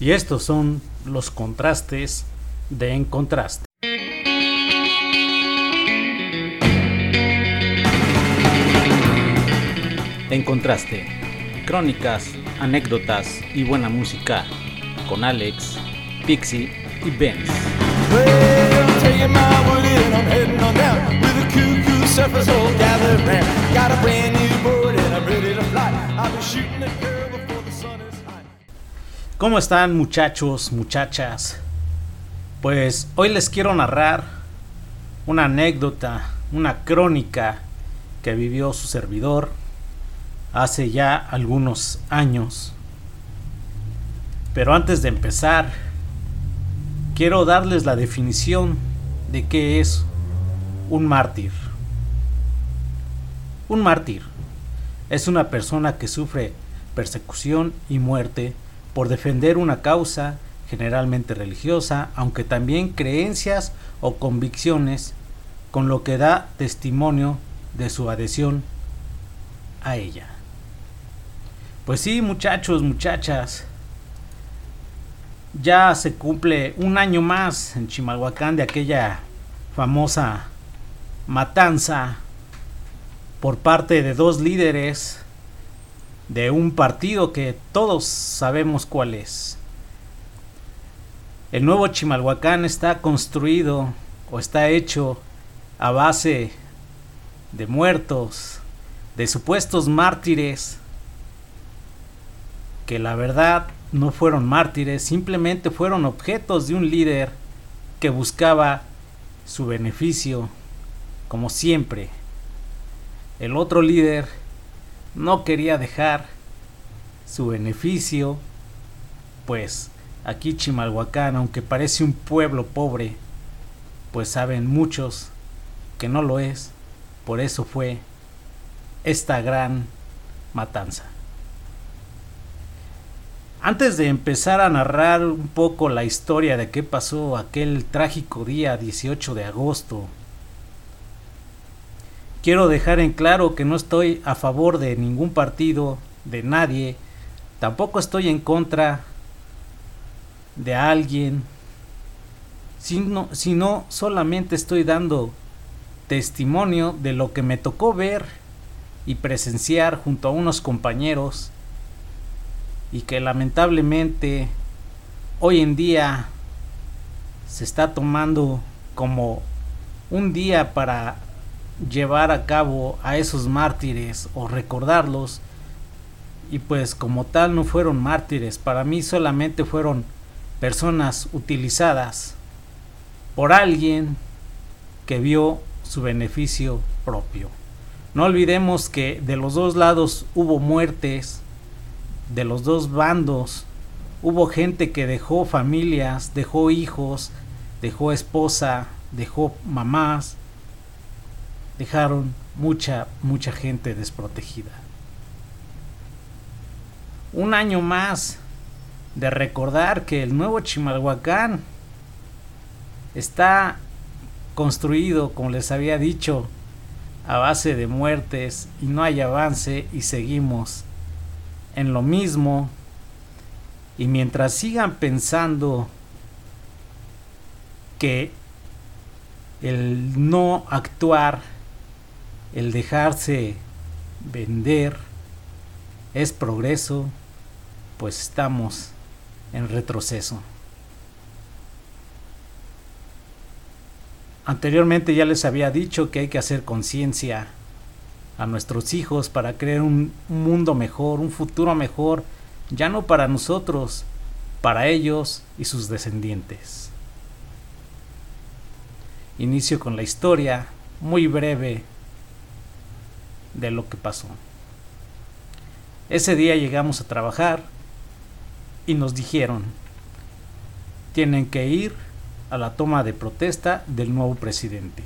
Y estos son los contrastes de En Contraste. En Contraste, crónicas, anécdotas y buena música con Alex, Pixie y Benz. ¿Cómo están muchachos, muchachas? Pues hoy les quiero narrar una anécdota, una crónica que vivió su servidor hace ya algunos años. Pero antes de empezar, quiero darles la definición de qué es un mártir. Un mártir es una persona que sufre persecución y muerte por defender una causa generalmente religiosa, aunque también creencias o convicciones, con lo que da testimonio de su adhesión a ella. Pues sí, muchachos, muchachas, ya se cumple un año más en Chimalhuacán de aquella famosa matanza por parte de dos líderes de un partido que todos sabemos cuál es. El nuevo Chimalhuacán está construido o está hecho a base de muertos, de supuestos mártires, que la verdad no fueron mártires, simplemente fueron objetos de un líder que buscaba su beneficio, como siempre. El otro líder no quería dejar su beneficio, pues aquí Chimalhuacán, aunque parece un pueblo pobre, pues saben muchos que no lo es, por eso fue esta gran matanza. Antes de empezar a narrar un poco la historia de qué pasó aquel trágico día 18 de agosto, quiero dejar en claro que no estoy a favor de ningún partido, de nadie, tampoco estoy en contra de alguien, sino, sino solamente estoy dando testimonio de lo que me tocó ver y presenciar junto a unos compañeros. Y que lamentablemente hoy en día se está tomando como un día para llevar a cabo a esos mártires o recordarlos y pues como tal no fueron mártires, para mí solamente fueron personas utilizadas por alguien que vio su beneficio propio. No olvidemos que de los dos lados hubo muertes, de los dos bandos. Hubo gente que dejó familias, dejó hijos, dejó esposa, dejó mamás, dejaron mucha, mucha gente desprotegida. Un año más de recordar que el nuevo Chimalhuacán está construido, como les había dicho, a base de muertes y no hay avance y seguimos en lo mismo y mientras sigan pensando que el no actuar, el dejarse vender es progreso, pues estamos en retroceso. Anteriormente ya les había dicho que hay que hacer conciencia a nuestros hijos para crear un mundo mejor, un futuro mejor, ya no para nosotros, para ellos y sus descendientes. Inicio con la historia muy breve de lo que pasó. Ese día llegamos a trabajar y nos dijeron, tienen que ir a la toma de protesta del nuevo presidente.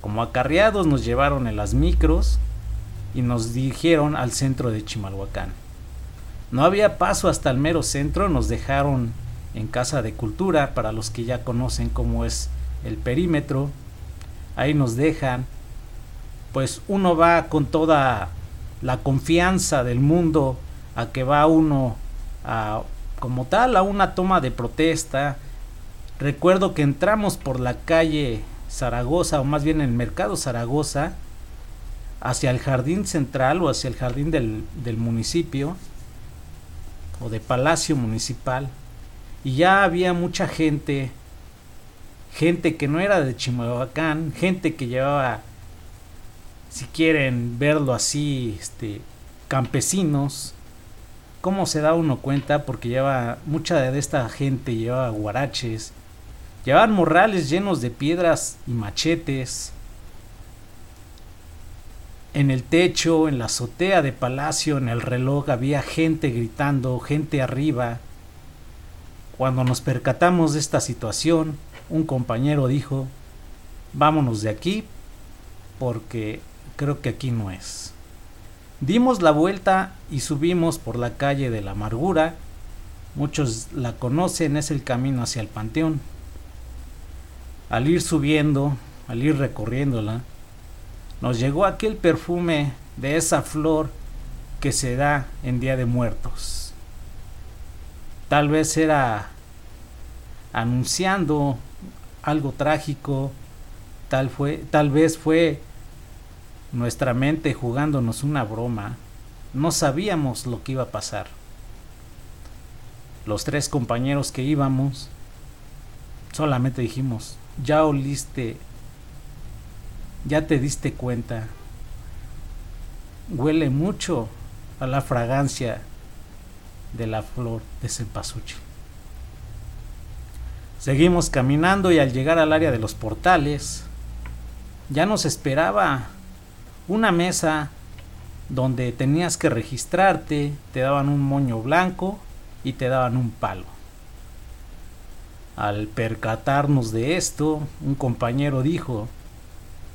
Como acarreados nos llevaron en las micros y nos dirigieron al centro de Chimalhuacán. No había paso hasta el mero centro, nos dejaron en Casa de Cultura, para los que ya conocen cómo es el perímetro. Ahí nos dejan, pues uno va con toda la confianza del mundo a que va uno a como tal a una toma de protesta. Recuerdo que entramos por la calle Zaragoza, o más bien el mercado Zaragoza, hacia el jardín central o hacia el jardín del, del municipio o de palacio municipal. Y ya había mucha gente, gente que no era de Chimalhuacán, gente que llevaba, si quieren verlo así, este, campesinos, ¿Cómo se da uno cuenta? Porque lleva mucha de esta gente llevaba guaraches, llevaban morrales llenos de piedras y machetes. En el techo, en la azotea de palacio, en el reloj había gente gritando, gente arriba. Cuando nos percatamos de esta situación, un compañero dijo, vámonos de aquí porque creo que aquí no es. Dimos la vuelta y subimos por la calle de la amargura. Muchos la conocen, es el camino hacia el panteón. Al ir subiendo, al ir recorriéndola, nos llegó aquel perfume de esa flor que se da en Día de Muertos. Tal vez era anunciando algo trágico, tal, fue, tal vez fue nuestra mente jugándonos una broma, no sabíamos lo que iba a pasar. Los tres compañeros que íbamos, solamente dijimos, ya oliste, ya te diste cuenta, huele mucho a la fragancia de la flor de cempasúchil. Seguimos caminando y al llegar al área de los portales, ya nos esperaba una mesa donde tenías que registrarte, te daban un moño blanco y te daban un palo. Al percatarnos de esto, un compañero dijo,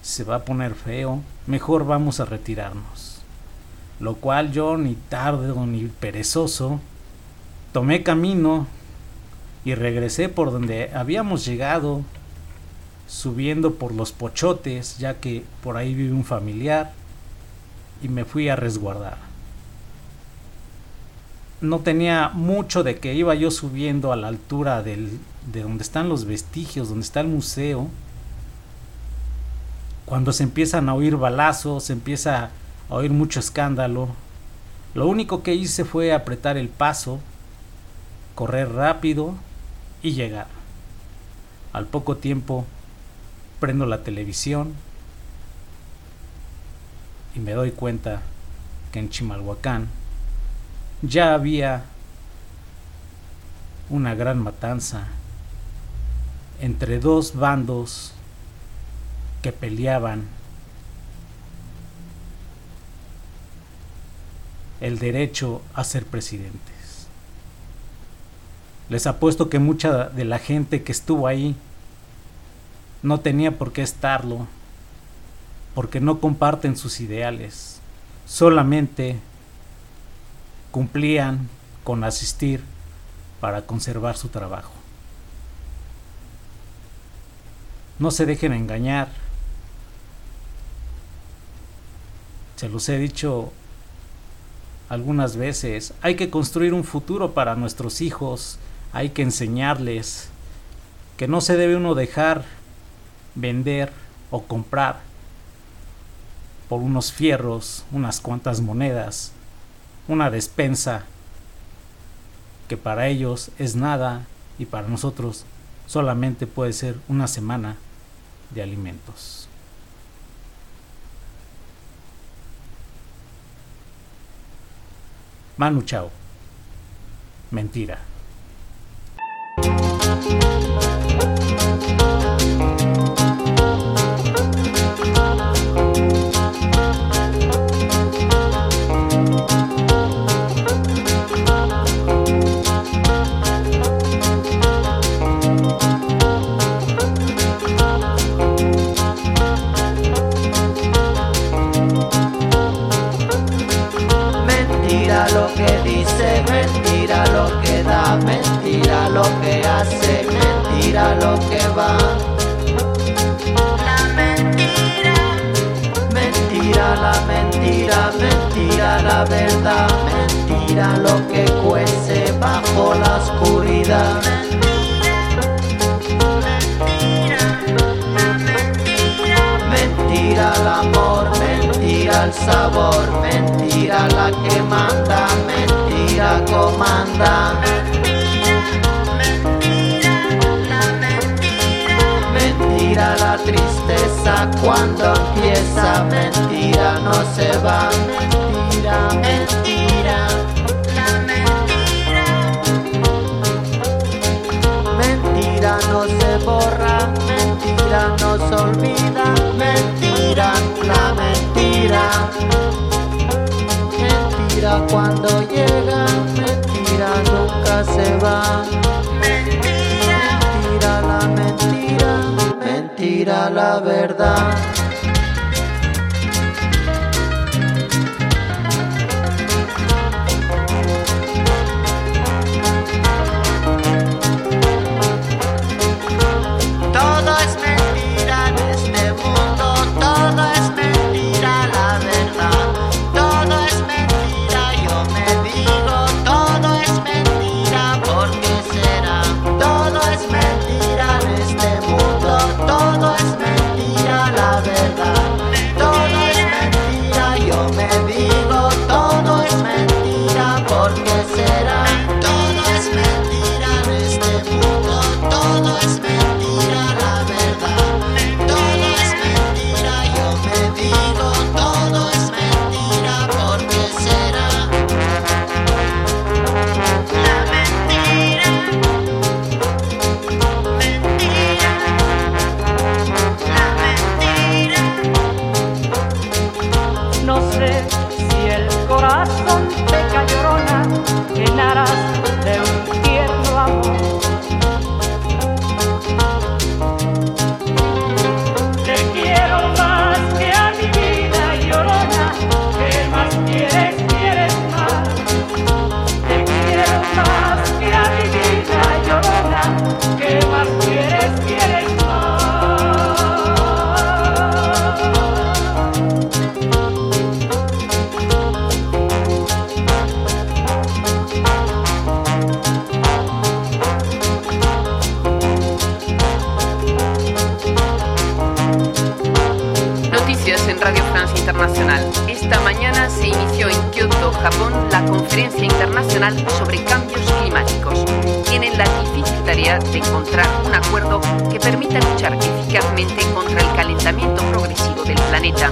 se va a poner feo, mejor vamos a retirarnos. Lo cual yo ni tarde ni perezoso, tomé camino y regresé por donde habíamos llegado subiendo por los pochotes, ya que por ahí vive un familiar, y me fui a resguardar. No tenía mucho de que iba yo subiendo a la altura del, de donde están los vestigios, donde está el museo. Cuando se empiezan a oír balazos, se empieza a oír mucho escándalo. Lo único que hice fue apretar el paso, correr rápido y llegar. Al poco tiempo prendo la televisión y me doy cuenta que en Chimalhuacán ya había una gran matanza entre dos bandos que peleaban el derecho a ser presidentes. Les apuesto que mucha de la gente que estuvo ahí no tenía por qué estarlo, porque no comparten sus ideales, solamente cumplían con asistir para conservar su trabajo. No se dejen engañar. Se los he dicho algunas veces, hay que construir un futuro para nuestros hijos, hay que enseñarles que no se debe uno dejar vender o comprar por unos fierros, unas cuantas monedas, una despensa que para ellos es nada y para nosotros solamente puede ser una semana de alimentos. Manu Chao. Mentira. Oscuridad. Mentira el amor, mentira el sabor, mentira la que manda, mentira comanda. Mentira la tristeza cuando empieza, mentira no se va, Mentira cuando llega, mentira nunca se va. Mentira la mentira, mentira la verdad. Radio Francia Internacional. Esta mañana se inició en Kioto, Japón, la conferencia internacional sobre cambios climáticos. Tienen la difícil tarea de encontrar un acuerdo que permita luchar eficazmente contra el calentamiento progresivo del planeta.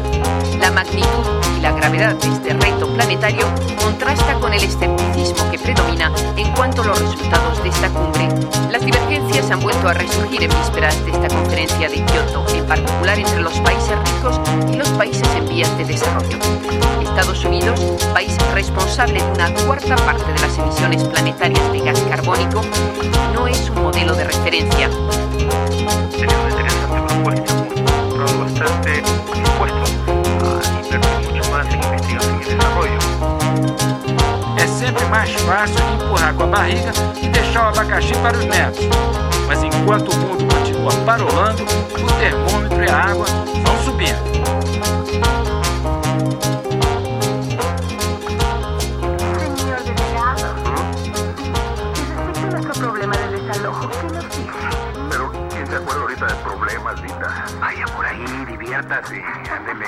La magnitud y la gravedad de este reto planetario contrasta con el escepticismo que predomina en cuanto a los resultados de esta cumbre. Han vuelto a resurgir en vísperas de esta conferencia de Kioto, en particular entre los países ricos y los países en vías de desarrollo. Estados Unidos, país responsable de una cuarta parte de las emisiones planetarias de gas carbónico, no es un modelo de referencia. sería interesante a invertir mucho más en investigación y desarrollo. Sempre mais fácil empurrar com a barriga e deixar o abacaxi para os netos. Mas enquanto o mundo continua parolando, o termômetro e a água vão subindo. Vaya por ahí, diviértase. Ándele,